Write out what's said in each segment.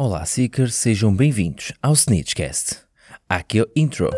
Olá, Seekers, sejam bem-vindos ao Snitchcast. Aqui é o intro.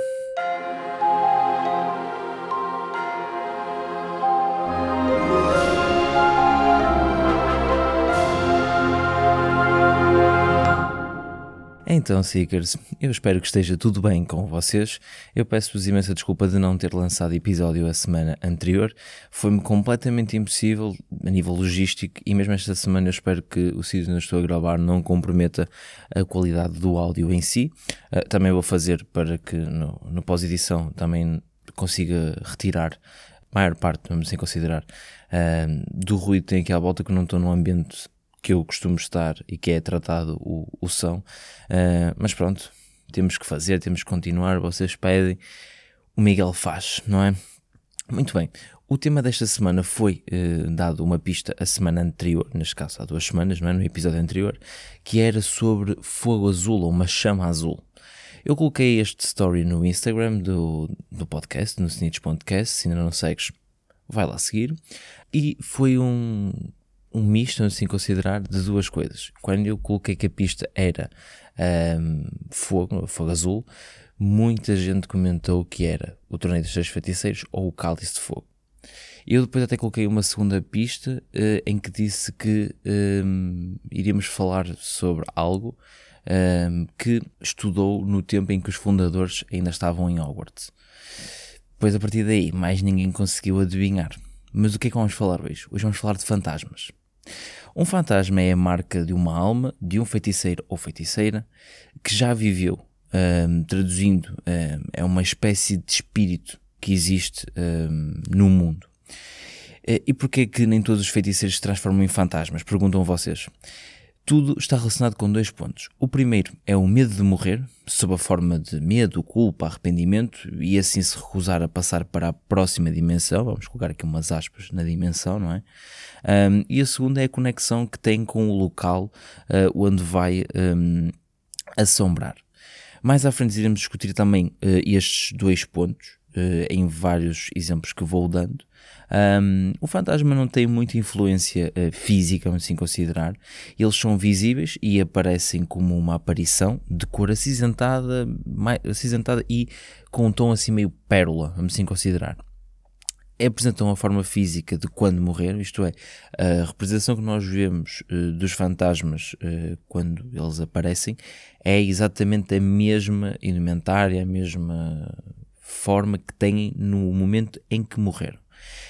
Então, Seekers, eu espero que esteja tudo bem com vocês. Eu peço-vos imensa desculpa de não ter lançado episódio a semana anterior. Foi-me completamente impossível a nível logístico e mesmo esta semana eu espero que o sítio onde estou a gravar não comprometa a qualidade do áudio em si. Uh, também vou fazer para que no, no pós-edição também consiga retirar a maior parte, vamos assim considerar, uh, do ruído que tem aqui à volta que não estou num ambiente que eu costumo estar e que é tratado o, o som. Uh, mas pronto, temos que fazer, temos que continuar. Vocês pedem, o Miguel faz, não é? Muito bem. O tema desta semana foi uh, dado uma pista a semana anterior, neste caso há duas semanas, não é? no episódio anterior, que era sobre fogo azul ou uma chama azul. Eu coloquei este story no Instagram do, do podcast, no Snitch Podcast. Se ainda não segues, vai lá seguir. E foi um, um misto, assim considerar, de duas coisas. Quando eu coloquei que a pista era um, fogo, fogo azul, muita gente comentou que era o Torneio dos Seis Feiticeiros ou o Cálice de Fogo. Eu depois até coloquei uma segunda pista uh, em que disse que um, iríamos falar sobre algo um, que estudou no tempo em que os fundadores ainda estavam em Hogwarts. Depois, a partir daí, mais ninguém conseguiu adivinhar. Mas o que é que vamos falar hoje? Hoje vamos falar de fantasmas. Um fantasma é a marca de uma alma, de um feiticeiro ou feiticeira que já viveu. Um, traduzindo, um, é uma espécie de espírito que existe um, no mundo. E porquê que nem todos os feiticeiros se transformam em fantasmas? Perguntam vocês. Tudo está relacionado com dois pontos. O primeiro é o medo de morrer, sob a forma de medo, culpa, arrependimento, e assim se recusar a passar para a próxima dimensão. Vamos colocar aqui umas aspas na dimensão, não é? Um, e a segunda é a conexão que tem com o local uh, onde vai um, assombrar. Mais à frente iremos discutir também uh, estes dois pontos, uh, em vários exemplos que vou dando. Um, o fantasma não tem muita influência uh, física, vamos assim considerar. Eles são visíveis e aparecem como uma aparição de cor acinzentada, mais, acinzentada e com um tom assim meio pérola, vamos assim considerar apresentam a forma física de quando morreram, isto é, a representação que nós vemos uh, dos fantasmas uh, quando eles aparecem é exatamente a mesma indumentária, a mesma forma que têm no momento em que morreram.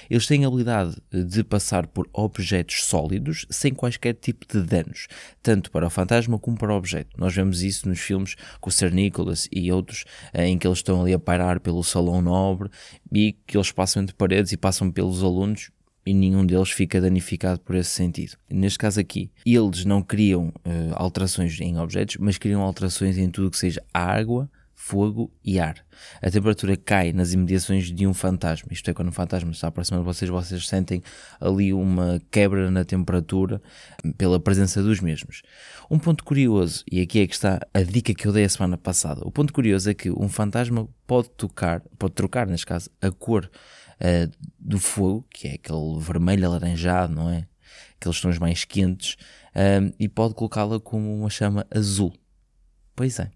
Eles têm a habilidade de passar por objetos sólidos sem quaisquer tipo de danos, tanto para o fantasma como para o objeto. Nós vemos isso nos filmes com o Sir Nicholas e outros, eh, em que eles estão ali a pairar pelo salão nobre e que eles passam entre paredes e passam pelos alunos e nenhum deles fica danificado por esse sentido. Neste caso aqui, eles não criam uh, alterações em objetos, mas criam alterações em tudo que seja água, fogo e ar. A temperatura cai nas imediações de um fantasma, isto é, quando um fantasma está aproximado de vocês, vocês sentem ali uma quebra na temperatura pela presença dos mesmos. Um ponto curioso, e aqui é que está a dica que eu dei a semana passada, o ponto curioso é que um fantasma pode tocar, pode trocar, neste caso, a cor uh, do fogo, que é aquele vermelho alaranjado, não é? Aqueles tons mais quentes, uh, e pode colocá-la como uma chama azul. Pois é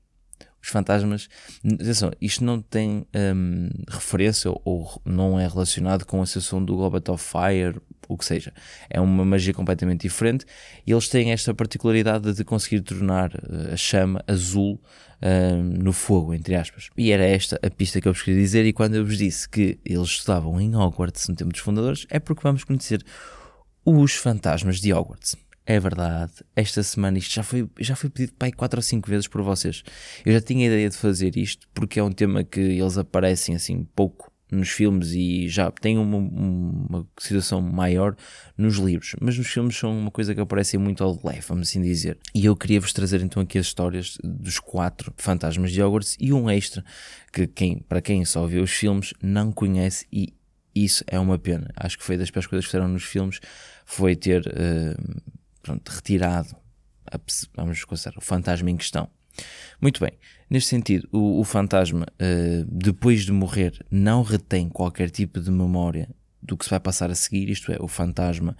os fantasmas. Atenção, isto não tem um, referência ou, não é relacionado com a sessão do Goblet of Fire, o que seja. É uma magia completamente diferente e eles têm esta particularidade de conseguir tornar eh, a chama azul um, no fogo, entre aspas. E era esta a pista que eu vos queria dizer. E quando eu vos disse que eles estudavam em Hogwarts no tempo dos fundadores, é porque vamos conhecer os fantasmas de Hogwarts. É verdade, esta semana isto já foi, já foi pedido para aí 4 ou 5 vezes por vocês. Eu já tinha a ideia de fazer isto porque é um tema que eles aparecem assim pouco nos filmes e já tem uma, uma situação maior nos livros, mas nos filmes são uma coisa que aparece muito ao leve, vamos assim dizer. E eu queria vos trazer então aqui as histórias dos quatro fantasmas de Hogwarts e um extra que quem, para quem só viu os filmes não conhece e isso é uma pena. Acho que foi das piores coisas que fizeram nos filmes foi ter uh, pronto, retirado, a, vamos considerar, o fantasma em questão. Muito bem, neste sentido, o, o fantasma, uh, depois de morrer, não retém qualquer tipo de memória do que se vai passar a seguir, isto é, o fantasma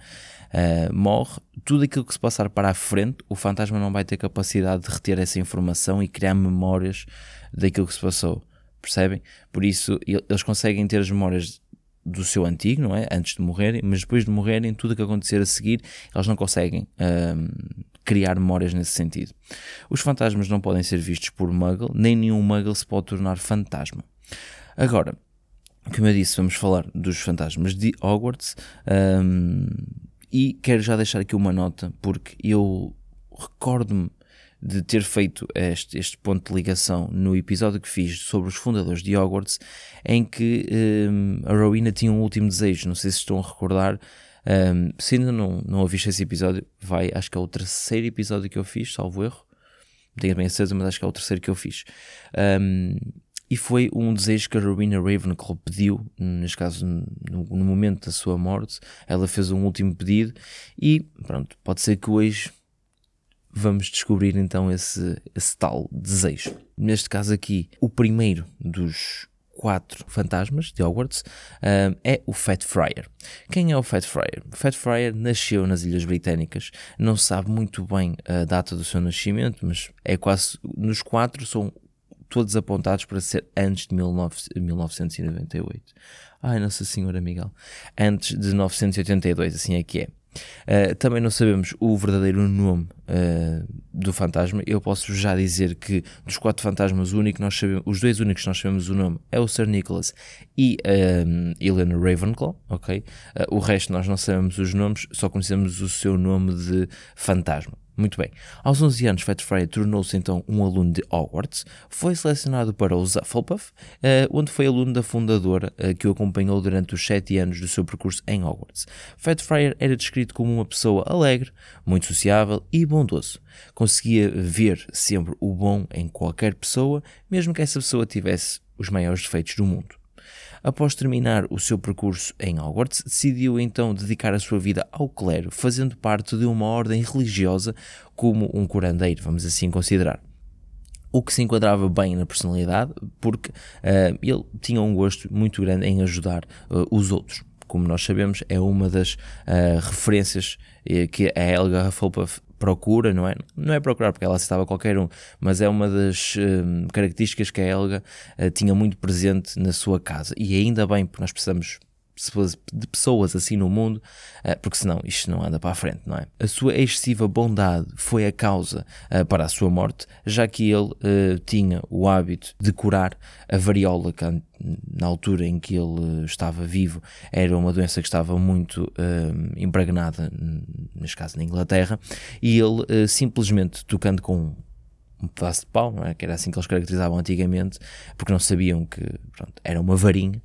uh, morre, tudo aquilo que se passar para a frente, o fantasma não vai ter capacidade de reter essa informação e criar memórias daquilo que se passou, percebem? Por isso, eles conseguem ter as memórias do seu antigo, não é? Antes de morrerem, mas depois de morrerem, tudo o que acontecer a seguir, eles não conseguem uh, criar memórias nesse sentido. Os fantasmas não podem ser vistos por muggle, nem nenhum muggle se pode tornar fantasma. Agora, como eu disse, vamos falar dos fantasmas de Hogwarts um, e quero já deixar aqui uma nota porque eu recordo-me de ter feito este, este ponto de ligação no episódio que fiz sobre os fundadores de Hogwarts, em que um, a Rowena tinha um último desejo, não sei se estão a recordar. Um, se ainda não, não ouviste esse episódio, vai, acho que é o terceiro episódio que eu fiz, salvo erro. Tenho bem a certeza, mas acho que é o terceiro que eu fiz. Um, e foi um desejo que a Rowena Ravenclaw pediu, neste caso no, no, momento da sua morte, ela fez um último pedido e pronto, pode ser que hoje vamos descobrir então esse, esse tal desejo. Neste caso aqui, o primeiro dos quatro fantasmas de Hogwarts uh, é o Fat Friar. Quem é o Fat Friar? O Fat Friar nasceu nas Ilhas Britânicas, não sabe muito bem a data do seu nascimento, mas é quase nos quatro são todos apontados para ser antes de 19, 1998. Ai, Nossa Senhora Miguel. Antes de 982, assim é que é. Uh, também não sabemos o verdadeiro nome uh, do fantasma. Eu posso já dizer que dos quatro fantasmas, único nós sabemos, os dois únicos que nós sabemos o nome é o Sir Nicholas e um, Helena Ravenclaw, ok? Uh, o resto nós não sabemos os nomes, só conhecemos o seu nome de fantasma. Muito bem. Aos 11 anos, Fat Freddy tornou-se então um aluno de Hogwarts, foi selecionado para o Hufflepuff, uh, onde foi aluno da fundadora uh, que o acompanhou durante os 7 anos do seu percurso em Hogwarts. Fat Friar era descrito como uma pessoa alegre, muito sociável e bondoso. Conseguia ver sempre o bom em qualquer pessoa, mesmo que essa pessoa tivesse os maiores defeitos do mundo. Após terminar o seu percurso em Hogwarts, decidiu então dedicar a sua vida ao clero, fazendo parte de uma ordem religiosa como um curandeiro, vamos assim considerar o que se enquadrava bem na personalidade, porque uh, ele tinha um gosto muito grande em ajudar uh, os outros. Como nós sabemos, é uma das uh, referências que a Helga Hufflepuff procura, não é? Não é procurar porque ela aceitava qualquer um, mas é uma das hum, características que a Helga uh, tinha muito presente na sua casa. E ainda bem, porque nós precisamos de pessoas assim no mundo, eh, porque senão isto não anda para a frente, não é? A sua excessiva bondade foi a causa eh, para a sua morte, já que ele uh, tinha o hábito de curar a variola, que na altura em que ele estava vivo era uma doença que estava muito impregnada, neste caso na Inglaterra, e ele simplesmente tocando com um pedaço de pau, é? que era assim que eles caracterizavam antigamente, porque não sabiam que pronto, era uma varinha,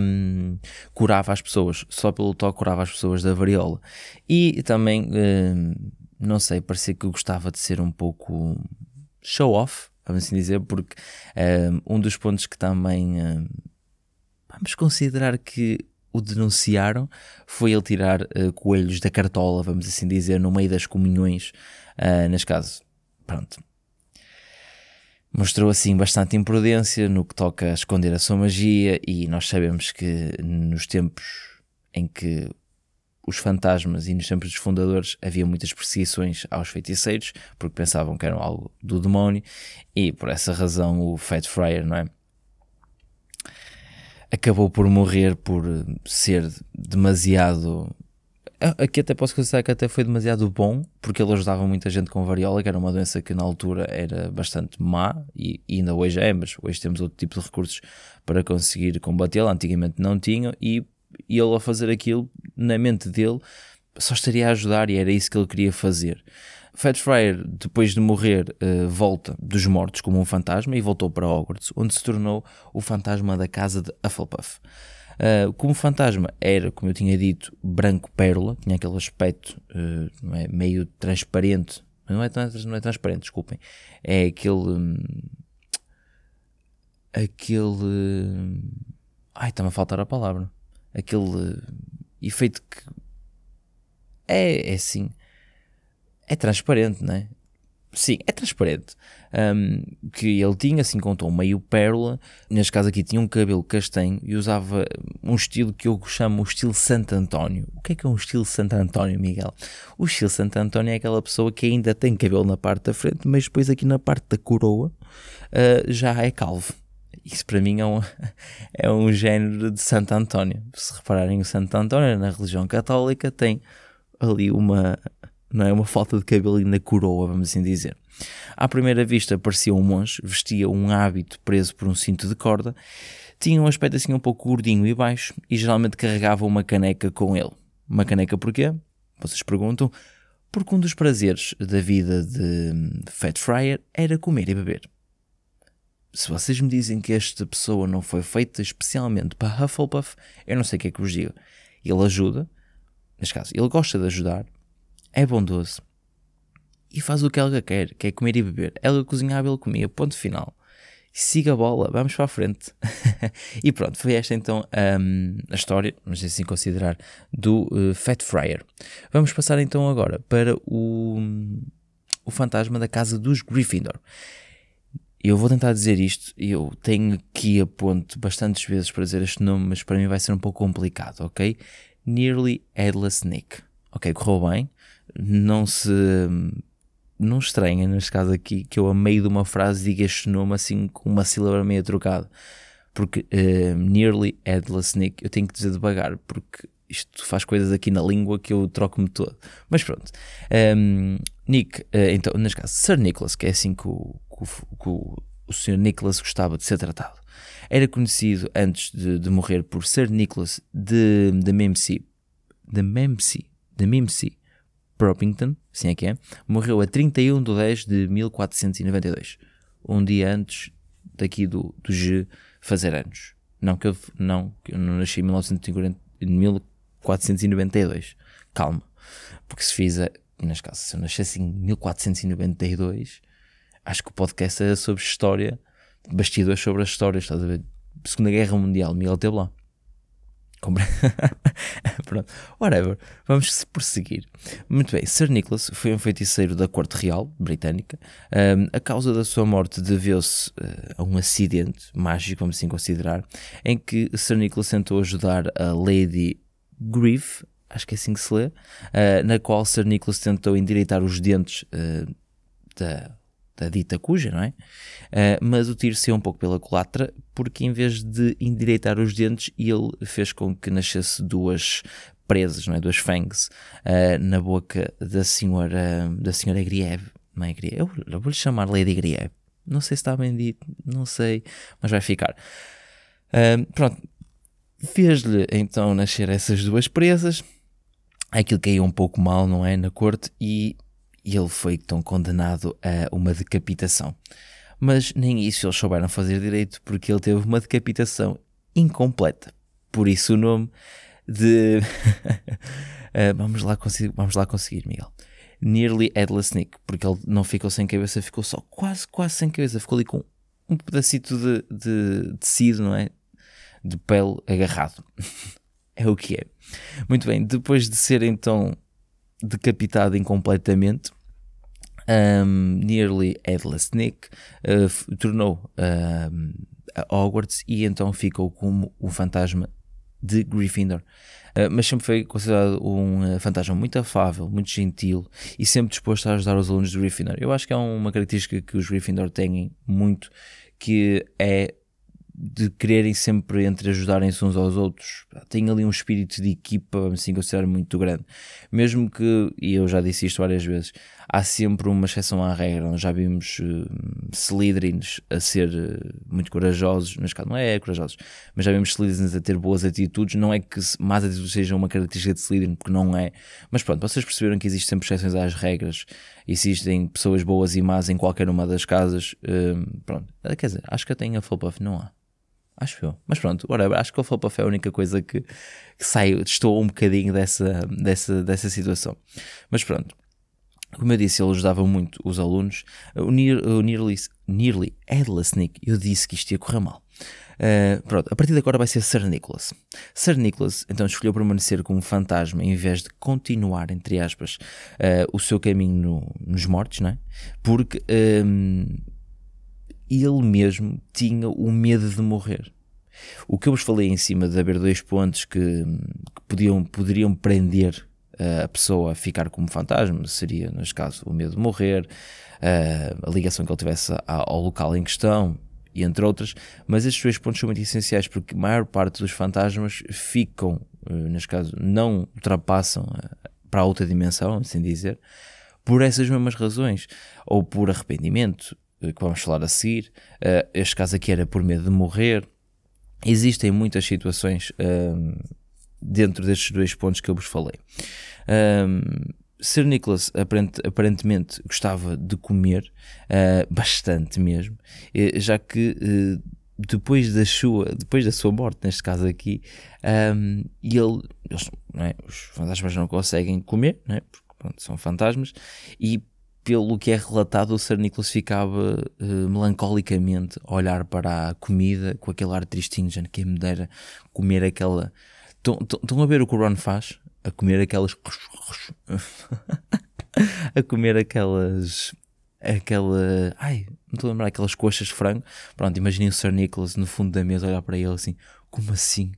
um, curava as pessoas, só pelo toque curava as pessoas da variola. E também, um, não sei, parecia que gostava de ser um pouco show-off, vamos assim dizer, porque um, um dos pontos que também vamos considerar que o denunciaram foi ele tirar uh, coelhos da cartola, vamos assim dizer, no meio das comunhões, uh, neste caso. Pronto, mostrou assim bastante imprudência no que toca a esconder a sua magia e nós sabemos que nos tempos em que os fantasmas e nos tempos dos fundadores havia muitas perseguições aos feiticeiros porque pensavam que eram algo do demónio e por essa razão o Fat Friar, não é? Acabou por morrer por ser demasiado Aqui até posso considerar que até foi demasiado bom, porque ele ajudava muita gente com variola, que era uma doença que na altura era bastante má, e, e ainda hoje é, mas hoje temos outro tipo de recursos para conseguir combatê-la, antigamente não tinham, e, e ele a fazer aquilo, na mente dele, só estaria a ajudar, e era isso que ele queria fazer. Fat Friar, depois de morrer, uh, volta dos mortos como um fantasma e voltou para Hogwarts, onde se tornou o fantasma da casa de Hufflepuff. Uh, como fantasma era, como eu tinha dito, branco pérola, tinha aquele aspecto uh, é, meio transparente, não é, não é transparente, desculpem, é aquele. Hum, aquele. Hum, ai, está-me a faltar a palavra. Aquele efeito que. É, é assim. É transparente, não é? Sim, é transparente. Um, que ele tinha, assim, com tom meio pérola. Neste caso aqui tinha um cabelo castanho e usava um estilo que eu chamo o estilo Santo António. O que é que é um estilo Santo António, Miguel? O estilo Santo António é aquela pessoa que ainda tem cabelo na parte da frente, mas depois aqui na parte da coroa uh, já é calvo. Isso para mim é um, é um género de Santo António. Se repararem, o Santo António na religião católica tem ali uma, não é? Uma falta de cabelo na coroa, vamos assim dizer. À primeira vista parecia um monge, vestia um hábito preso por um cinto de corda, tinha um aspecto assim um pouco gordinho e baixo e geralmente carregava uma caneca com ele. Uma caneca porquê? Vocês perguntam. Porque um dos prazeres da vida de Fat Fryer era comer e beber. Se vocês me dizem que esta pessoa não foi feita especialmente para Hufflepuff, eu não sei o que é que vos digo. Ele ajuda, neste caso, ele gosta de ajudar, é bondoso e faz o que ela quer, que é comer e beber. Ela cozinhava, ele comia, ponto final. Siga a bola, vamos para a frente. e pronto, foi esta então um, a história, vamos assim considerar, do uh, Fat Fryer. Vamos passar então agora para o, o fantasma da casa dos Gryffindor. Eu vou tentar dizer isto, eu tenho aqui a ponto bastantes vezes para dizer este nome, mas para mim vai ser um pouco complicado, ok? Nearly Headless Nick. Ok, correu bem, não se. Não estranha, neste caso aqui, que eu a meio de uma frase diga este nome assim com uma sílaba meio trocada. Porque uh, nearly headless Nick, eu tenho que dizer devagar, porque isto faz coisas aqui na língua que eu troco-me todo. Mas pronto. Um, ehm, Nick, uh, então, neste caso, Sir Nicholas, que é assim que o, que o, o, Sr. Nicholas gostava de ser tratado. Era conhecido antes de, de morrer por Sir Nicholas de, de Memsey, de Memsey, de Memsey, Proppington, assim é que é, morreu a 31 de 10 de 1492, um dia antes daqui do, do G fazer anos. Não que eu não, que eu não nasci em 1940, 1492. Calma. Porque se fiz, a, nas casas, se eu nascesse em 1492, acho que o podcast era sobre história, bastidores sobre as histórias, estás a ver? Segunda Guerra Mundial, Miguel teve lá. Pronto, whatever, vamos prosseguir. Muito bem, Sir Nicholas foi um feiticeiro da corte real britânica. Um, a causa da sua morte deveu-se uh, a um acidente mágico, vamos assim considerar, em que Sir Nicholas tentou ajudar a Lady Grief, acho que é assim que se lê, uh, na qual Sir Nicholas tentou endireitar os dentes uh, da da dita cuja, não é? Uh, mas o tiro saiu um pouco pela culatra, porque em vez de endireitar os dentes, ele fez com que nascesse duas presas, não é? Duas fangs uh, na boca da senhora, da senhora Grieve, não é Grieve? Eu, vou-lhe chamar Lady Grieve. Não sei se está bem dito, não sei, mas vai ficar. Uh, pronto, fez-lhe então nascer essas duas presas. Aquilo caiu um pouco mal, não é? Na corte, e e ele foi então condenado a uma decapitação. Mas nem isso eles souberam fazer direito porque ele teve uma decapitação incompleta. Por isso o nome de. uh, vamos, lá vamos lá conseguir, Miguel. Nearly Headless Nick, porque ele não ficou sem cabeça, ficou só quase, quase sem cabeça. Ficou ali com um pedacito de, de tecido, não é? De pele agarrado. é o que é. Muito bem, depois de ser então decapitado incompletamente, um, Nearly Headless Nick uh, tornou um, a Hogwarts e então ficou como o fantasma de Gryffindor. Uh, mas sempre foi considerado um uh, fantasma muito afável, muito gentil e sempre disposto a ajudar os alunos de Gryffindor. Eu acho que é uma característica que os Gryffindor têm muito, que é de quererem sempre entre ajudarem-se uns aos outros. Tem ali um espírito de equipa, assim considerar, muito grande. Mesmo que, e eu já disse isto várias vezes, há sempre uma exceção à regra. Nós já vimos uh, Slytherins a ser uh, muito corajosos, mas caso não é, é corajosos, mas já vimos Slytherins a ter boas atitudes. Não é que más atitudes sejam uma característica de Slytherin, porque não é. Mas pronto, vocês perceberam que existem sempre exceções às regras, existem pessoas boas e más em qualquer uma das casas. Uh, pronto, quer dizer, acho que até em Hufflepuff não há. Acho eu. Mas pronto, whatever. Acho que o Hufflepuff é a única coisa que, que estou um bocadinho dessa, dessa, dessa situação. Mas pronto. Como eu disse, ele ajudava muito os alunos. O, Near, o Nearly, Nearly Nick, eu disse que isto ia correr mal. Uh, pronto, a partir de agora vai ser Sir Nicholas. Sir Nicholas então escolheu permanecer como fantasma em vez de continuar, entre aspas, uh, o seu caminho no, nos mortos, não é? Porque um, ele mesmo tinha o medo de morrer. O que eu vos falei em cima de haver dois pontos que, que podiam, poderiam prender uh, a pessoa a ficar como fantasma seria, neste caso, o medo de morrer, a ligação que ele tivesse ao local em questão e entre outras, mas estes dois pontos são muito essenciais porque a maior parte dos fantasmas ficam, eh, neste caso, não ultrapassam eh, para a outra dimensão, assim dizer, por essas mesmas razões, ou por arrependimento, eh, que vamos falar a seguir, este caso aqui era por medo de morrer. Existem muitas situações dentro destes dois pontos que eu vos falei. Sir Nicholas aparentemente gostava de comer uh, bastante mesmo, eh, já que uh, depois da sua depois da sua morte neste caso aqui um, ele eles, é? os fantasmas não conseguem comer é? porque pronto, são fantasmas e pelo que é relatado o Sir Nicholas ficava uh, melancolicamente a olhar para a comida com aquele ar tristinho já que me dera comer aquela estão a ver o que o Ron faz a comer aquelas. a comer aquelas. aquela. Ai, não estou a lembrar, aquelas coxas de frango. Pronto, imaginem o Sir Nicholas no fundo da mesa olhar para ele assim: como assim?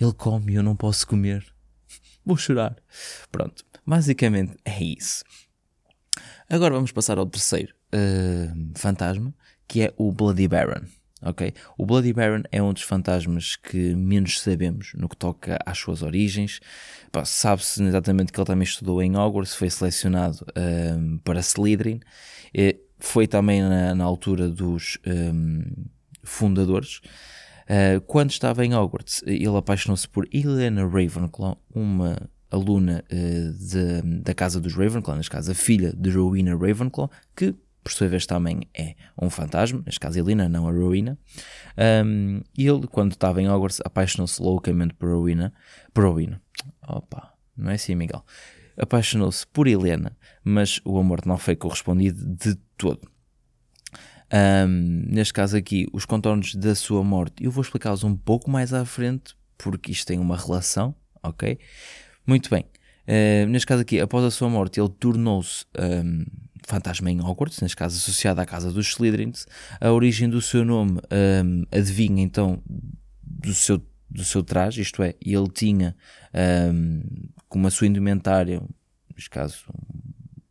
Ele come e eu não posso comer. Vou chorar. Pronto, basicamente é isso. Agora vamos passar ao terceiro uh, fantasma, que é o Bloody Baron ok? O Bloody Baron é um dos fantasmas que menos sabemos no que toca às suas origens. Sabe-se exatamente que ele também estudou em Hogwarts, foi selecionado um, para Slytherin, foi também na, na altura dos um, fundadores. Uh, quando estava em Hogwarts, ele apaixonou-se por Helena Ravenclaw, uma aluna uh, de, da casa dos Ravenclaw, neste caso a filha de Rowena Ravenclaw, que por sua vez também é um fantasma, neste caso Elina, não a Rowena. Um, ele, quando estava em Hogwarts, apaixonou-se loucamente por Rowena. Por Rowena. Opa, não é assim, Miguel? Apaixonou-se por Helena, mas o amor não foi correspondido de todo. Um, neste caso aqui, os contornos da sua morte, eu vou explicá-los um pouco mais à frente, porque isto tem uma relação, ok? Muito bem. Uh, neste caso aqui, após a sua morte, ele tornou-se um, fantasma em Hogwarts, neste caso associado à casa dos Slytherins. A origem do seu nome um, adivinha então do seu, do seu traje, isto é, ele tinha um, como a sua indumentária, neste caso,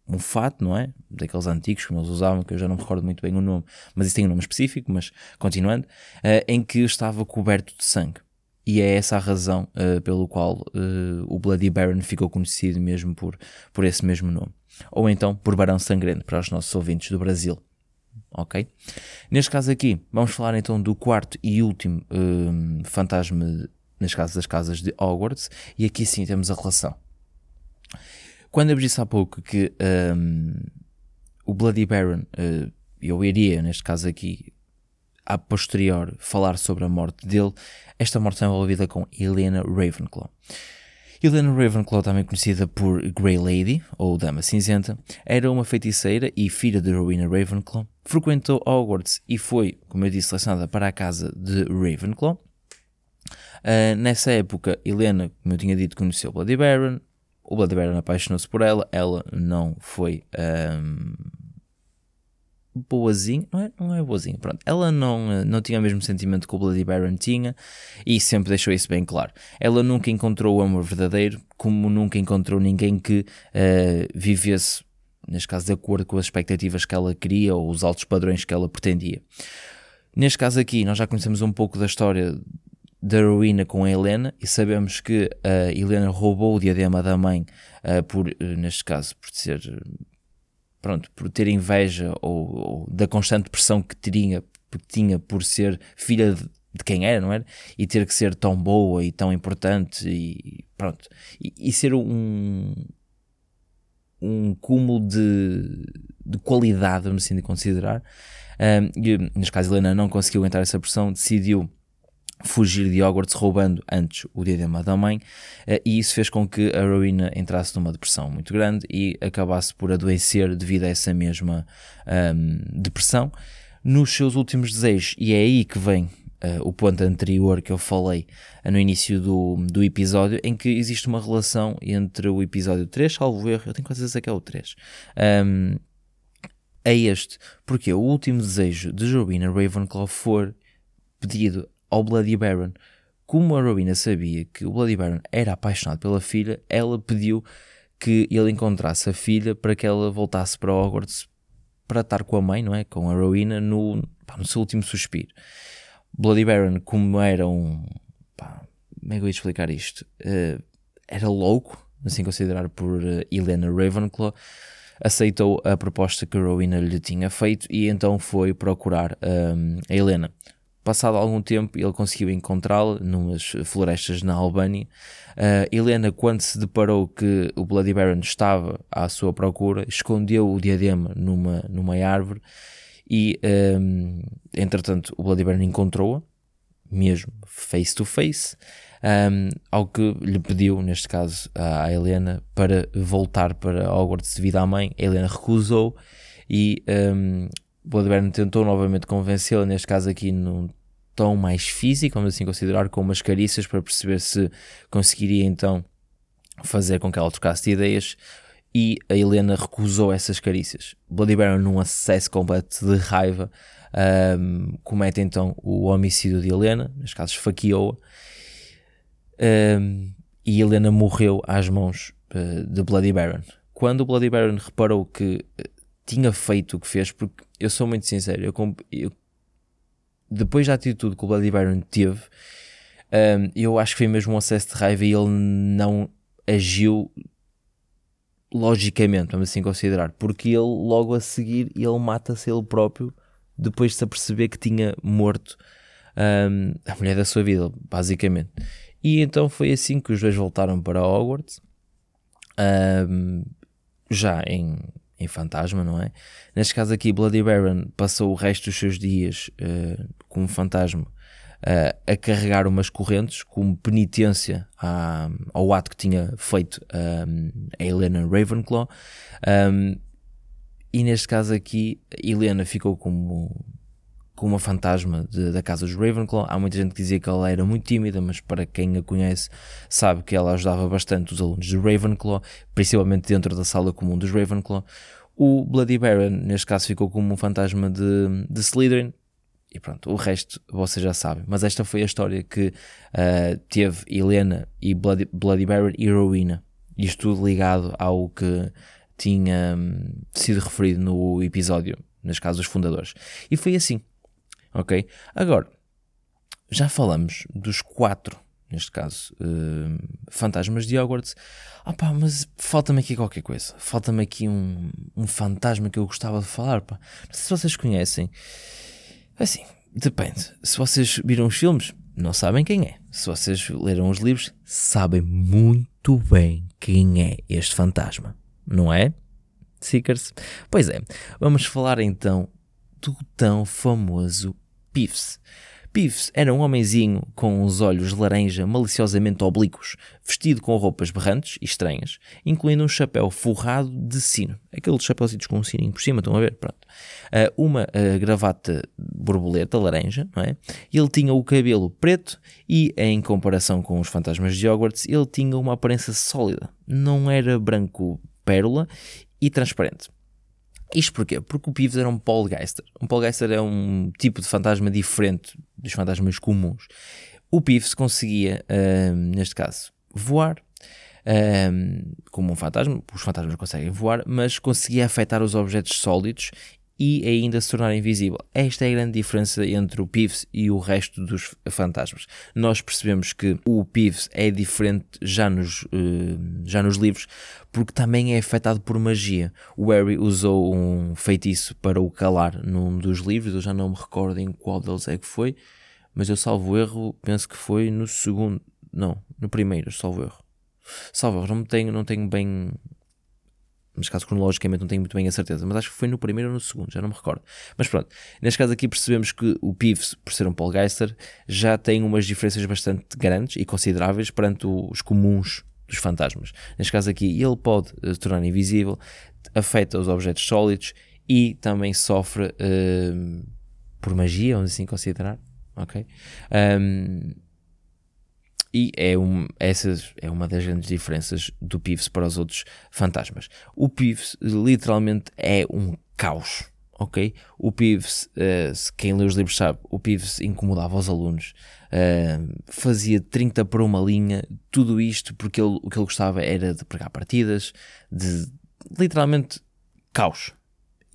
um, fato, não é? Daqueles antigos como eles usavam, que eu já não recordo muito bem o nome, mas isso tem um nome específico, mas continuando, uh, em que estava coberto de sangue. E é essa a razão uh, pelo qual uh, o Bloody Baron ficou conhecido mesmo por, por esse mesmo nome ou então por Barão Sangrento para os nossos ouvintes do Brasil. Ok? Neste caso aqui, vamos falar então do quarto e último um, fantasma, nas casas das casas de Hogwarts, e aqui sim temos a relação. Quando eu disse há pouco que um, o Bloody Baron, uh, eu iria, neste caso aqui, a posterior, falar sobre a morte dele, esta morte está envolvida com Helena Ravenclaw. Helena Ravenclaw, também conhecida por Grey Lady, ou Dama Cinzenta, era uma feiticeira e filha de Rowena Ravenclaw, frequentou Hogwarts e foi, como eu disse, selecionada para a casa de Ravenclaw. Uh, nessa época, Helena, como eu tinha dito, conheceu Bloody Baron, o Bloody Baron apaixonou-se por ela, ela não foi... Um, boazinha, não é, não é boazinha, pronto. Ela não, não tinha o mesmo sentimento que o Bloody Baron tinha e sempre deixou isso bem claro. Ela nunca encontrou o amor verdadeiro, como nunca encontrou ninguém que uh, vivesse, neste caso, de acordo com as expectativas que ela queria ou os altos padrões que ela pretendia. Neste caso aqui, nós já conhecemos um pouco da história da Rowena com a Helena e sabemos que a Helena roubou o diadema da mãe uh, por, neste caso, por ser pronto, por ter inveja ou, ou da constante pressão que tinha, tinha por ser filha de, de, quem era, não era? E ter que ser tão boa e tão importante e pronto. E, e ser um, um cúmulo de, de qualidade, vamos assim de considerar. Um, e, neste caso, Helena não conseguiu aguentar essa pressão, decidiu fugir de Hogwarts roubando antes o diadema da mãe eh, e isso fez com que a Rowena entrasse numa depressão muito grande e acabasse por adoecer devido a essa mesma um, depressão. Nos seus últimos desejos e é aí que vem uh, o ponto anterior que eu falei uh, no início do, do episódio, em que existe uma relação entre o episódio 3, salvo erro, eu tenho quase certeza que é o 3, um, é este, porque o último desejo de Rowena Ravenclaw for pedido ao Bloody Baron. Como a Rowena sabia que o Bloody Baron era apaixonado pela filha, ela pediu que ele encontrasse a filha para que ela voltasse para Hogwarts para estar com a mãe, não é? Com a Rowena no, pá, no seu último suspiro. Bloody Baron, como era um. Pá, como é que eu ia explicar isto? Uh, era louco, assim considerar por uh, Helena Ravenclaw aceitou a proposta que Rowena lhe tinha feito e então foi procurar um, a Helena. Passado algum tempo, ele conseguiu encontrá-la numas florestas na Albânia. Uh, Helena, quando se deparou que o Bloody Baron estava à sua procura, escondeu o diadema numa, numa árvore e, um, entretanto, o Bloody Baron encontrou-a, mesmo face to face, um, ao que lhe pediu, neste caso, à Helena, para voltar para Hogwarts devido à mãe. A Helena recusou e um, Bloodburn tentou novamente convencê-la, neste caso aqui num tom mais físico, vamos assim considerar, com umas carícias para perceber se conseguiria então fazer com que ela trocasse de ideias e a Helena recusou essas carícias. Bloody Baron, num acesso completo de raiva, um, comete então o homicídio de Helena, neste caso esfaqueou-a, um, e Helena morreu às mãos uh, de Bloody Baron. Quando o Bloody Baron reparou que uh, tinha feito o que fez, porque eu sou muito sincero, eu, eu, depois da atitude que o Bloody Baron teve, um, eu acho que foi mesmo um acesso de raiva e ele não agiu logicamente, vamos assim considerar, porque ele logo a seguir ele mata-se ele próprio depois de se aperceber que tinha morto um, a mulher da sua vida, basicamente. E então foi assim que os dois voltaram para Hogwarts, um, já em, em fantasma, não é? Neste caso aqui, Bloody Baron passou o resto dos seus dias uh, como fantasma uh, a carregar umas correntes como penitência à, ao ato que tinha feito um, a Helena Ravenclaw. Um, e neste caso aqui, Helena ficou como com uma fantasma de, da casa dos Ravenclaw. Há muita gente que dizia que ela era muito tímida, mas para quem a conhece sabe que ela ajudava bastante os alunos de Ravenclaw, principalmente dentro da sala comum dos Ravenclaw. O Bloody Baron, neste caso, ficou como um fantasma de, de Slytherin. E pronto, o resto vocês já sabem. Mas esta foi a história que uh, teve Helena e Bloody, Bloody Baron e Rowena. Isto tudo ligado ao que tinha um, sido referido no episódio, neste caso dos fundadores. E foi assim ok? Agora, já falamos dos quatro, neste caso, uh, fantasmas de Hogwarts. Ah pá, mas falta-me aqui qualquer coisa. Falta-me aqui um, um fantasma que eu gostava de falar, pá. Não sei se vocês conhecem. Assim, depende. Se vocês viram os filmes, não sabem quem é. Se vocês leram os livros, sabem muito bem quem é este fantasma, não é? Seekers? Pois é, vamos falar então do tão famoso Pives. Pives era um homenzinho com os olhos laranja maliciosamente oblíquos, vestido com roupas berrantes e estranhas, incluindo um chapéu forrado de sino. Aqueles chapéuzinhos com um sininho por cima, estão a ver? Pronto. Uh, uma uh, gravata borboleta laranja, não é? Ele tinha o cabelo preto e, em comparação com os fantasmas de Hogwarts, ele tinha uma aparência sólida. Não era branco pérola e transparente. Isto porquê? Porque o Peeves era um Polgeister. Um Polgeister é um tipo de fantasma diferente dos fantasmas comuns. O Peeves conseguia, uh, neste caso, voar, uh, como um fantasma, os fantasmas conseguem voar, mas conseguia afetar os objetos sólidos e ainda se tornar invisível. Esta é a grande diferença entre o Peeves e o resto dos fantasmas. Nós percebemos que o Peeves é diferente já nos, uh, já nos livros, porque também é afetado por magia. O Harry usou um feitiço para o calar num dos livros, eu já não me recordo em qual deles é que foi, mas eu salvo erro, penso que foi no segundo, não, no primeiro, salvo erro. Salvo erro, não tenho, não tenho bem neste caso cronologicamente não tenho muito bem a certeza, mas acho que foi no primeiro ou no segundo, já não me recordo. Mas pronto, neste caso aqui percebemos que o Peeves, por ser um Polgeister, já tem umas diferenças bastante grandes e consideráveis perante os comuns dos fantasmas. Neste caso aqui, ele pode uh, tornar invisível, afeta os objetos sólidos e também sofre uh, por magia, vamos assim considerar. ok? Um, e é, um, essa é uma das grandes diferenças do Peeves para os outros fantasmas. O Peeves literalmente é um caos, ok? O Peeves, uh, quem lê os livros sabe, o Peeves incomodava os alunos, uh, fazia 30 por uma linha, tudo isto porque ele, o que ele gostava era de pregar partidas, de literalmente caos.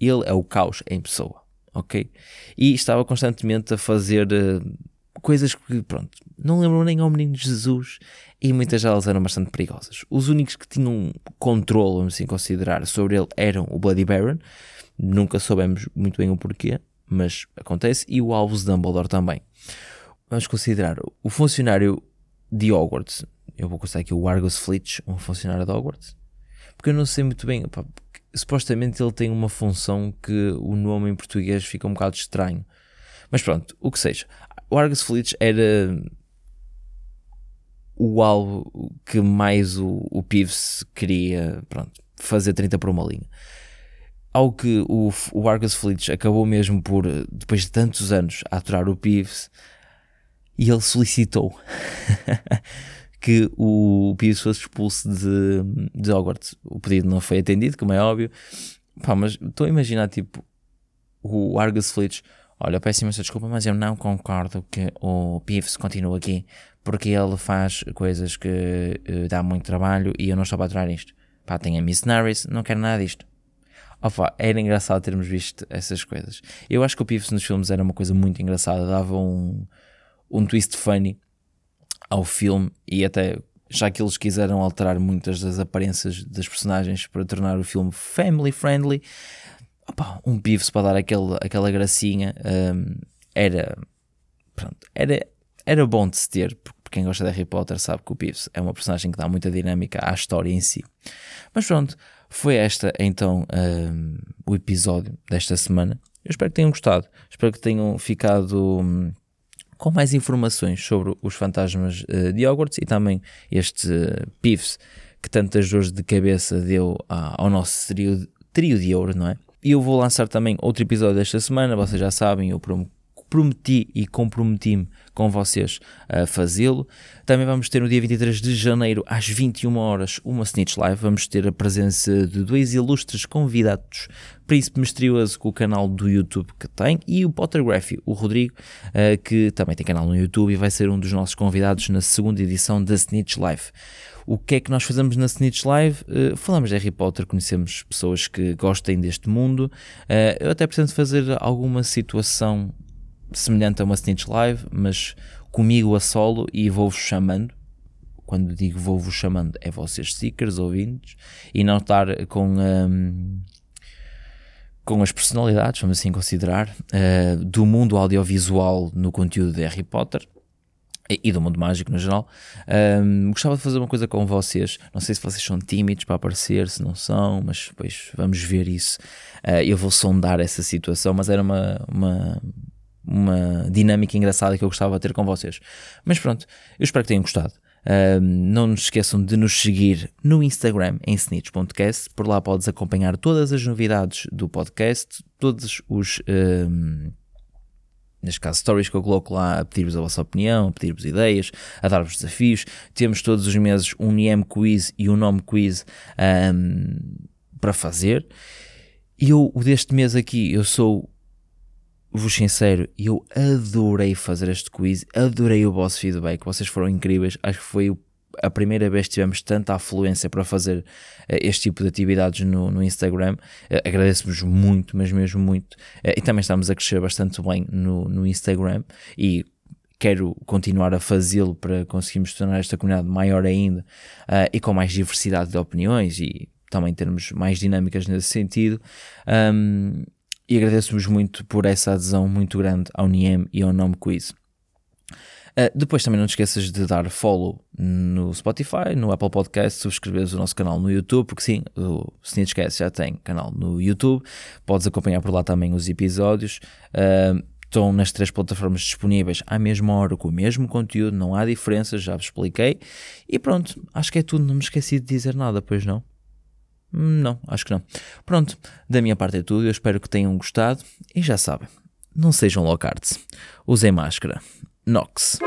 Ele é o caos em pessoa, ok? E estava constantemente a fazer uh, coisas que, pronto, não lembram nem ao menino Jesus e muitas delas eram bastante perigosas. Os únicos que tinham controle, vamos assim considerar, sobre ele eram o Bloody Baron, nunca soubemos muito bem o porquê, mas acontece, e o Albus Dumbledore também. Vamos considerar o funcionário de Hogwarts, eu vou considerar aqui o Argus Flitch, um funcionário de Hogwarts, porque eu não sei muito bem, pá, supostamente ele tem uma função que o nome em português fica um bocado estranho. Mas pronto, o que seja. O Argus Flitch era o alvo que mais o, o Peeves queria pronto, fazer 30 por uma linha. Ao que o, o Argus Flitch acabou mesmo por, depois de tantos anos, a aturar o Peeves e ele solicitou que o Peeves fosse expulso de, de Hogwarts. O pedido não foi atendido, como é óbvio. Pá, mas estou a imaginar, tipo, o Argus Flitch, olha, peço imensa desculpa, mas eu não concordo que o Peeves continue aqui, porque ele faz coisas que uh, dá muito trabalho e eu não estou para aturar isto. Pá, tem a Miss Norris, não quero nada disto. Opa, era engraçado termos visto essas coisas. Eu acho que o Peeves nos filmes era uma coisa muito engraçada, dava um, um twist funny ao filme e até já que eles quiseram alterar muitas das aparências das personagens para tornar o filme family friendly, opa, um Peeves para dar aquele, aquela gracinha um, era, pronto, era, era bom de se ter, porque quem gosta de Harry Potter sabe que o Peeves é uma personagem que dá muita dinâmica à história em si. Mas pronto, foi esta então um, o episódio desta semana. Eu espero que tenham gostado, espero que tenham ficado. Um, com mais informações sobre os fantasmas uh, de Hogwarts e também este uh, que tantas dores de cabeça deu ao nosso trio, trio de ouro, não é? E eu vou lançar também outro episódio desta semana, vocês já sabem, eu prometi e comprometi-me com vocês a fazê-lo. Também vamos ter no dia 23 de janeiro, às 21 horas, uma Snitch Live. Vamos ter a presença de dois ilustres convidados. Príncipe Misterioso, com o canal do YouTube que tem, e o Pottergraphy, o Rodrigo, eh, que também tem canal no YouTube e vai ser um dos nossos convidados na segunda edição da Snitch Live. O que é que nós fazemos na Snitch Live? Uh, falamos de Harry Potter, conhecemos pessoas que gostem deste mundo. Uh, eu até pretendo fazer alguma situação semelhante a uma Snitch Live, mas comigo a solo e vou-vos chamando. Quando digo vou-vos chamando, é vocês, seekers, ouvintes, e não estar com, um, com as personalidades, vamos assim considerar, uh, do mundo audiovisual no conteúdo de Harry Potter e do mundo mágico no geral. Um, gostava de fazer uma coisa com vocês. Não sei se vocês são tímidos para aparecer, se não são, mas depois vamos ver isso. Uh, eu vou sondar essa situação, mas era uma, uma, uma dinâmica engraçada que eu gostava de ter com vocês. Mas pronto, eu espero que tenham gostado. Uh, não nos esqueçam de nos seguir no Instagram em snitch.cast. Por lá podes acompanhar todas as novidades do podcast, todos os. Uh, neste caso, stories que eu coloco lá a pedir-vos a vossa opinião, a pedir-vos ideias, a dar-vos desafios. Temos todos os meses um NIEM quiz e um nome quiz um, para fazer. E eu, deste mês aqui, eu sou vos sincero, eu adorei fazer este quiz, adorei o vosso feedback, vocês foram incríveis, acho que foi a primeira vez que tivemos tanta afluência para fazer uh, este tipo de atividades no, no Instagram. Uh, Agradeço-vos muito, mas mesmo muito. Uh, e também estamos a crescer bastante bem no, no Instagram e quero continuar a fazê-lo para conseguirmos tornar esta comunidade maior ainda e com mais diversidade de opiniões e também termos mais dinâmicas nesse sentido. Um, e agradeço-vos muito por essa adesão muito grande ao NIEM e ao Nome Quiz. Uh, depois também não te esqueças de dar follow no Spotify, no Apple Podcast, subscreveres o nosso canal no YouTube, porque sim, o Snitchcast já tem canal no YouTube, podes acompanhar por lá também os episódios. Uh, estão nas três plataformas disponíveis à mesma hora, com o mesmo conteúdo, não há diferença, já vos expliquei. E pronto, acho que é tudo, não me esqueci de dizer nada, pois não? Não, acho que não. Pronto, da minha parte é tudo. Eu espero que tenham gostado e já sabem. não sejam locards. Usem máscara. Knox.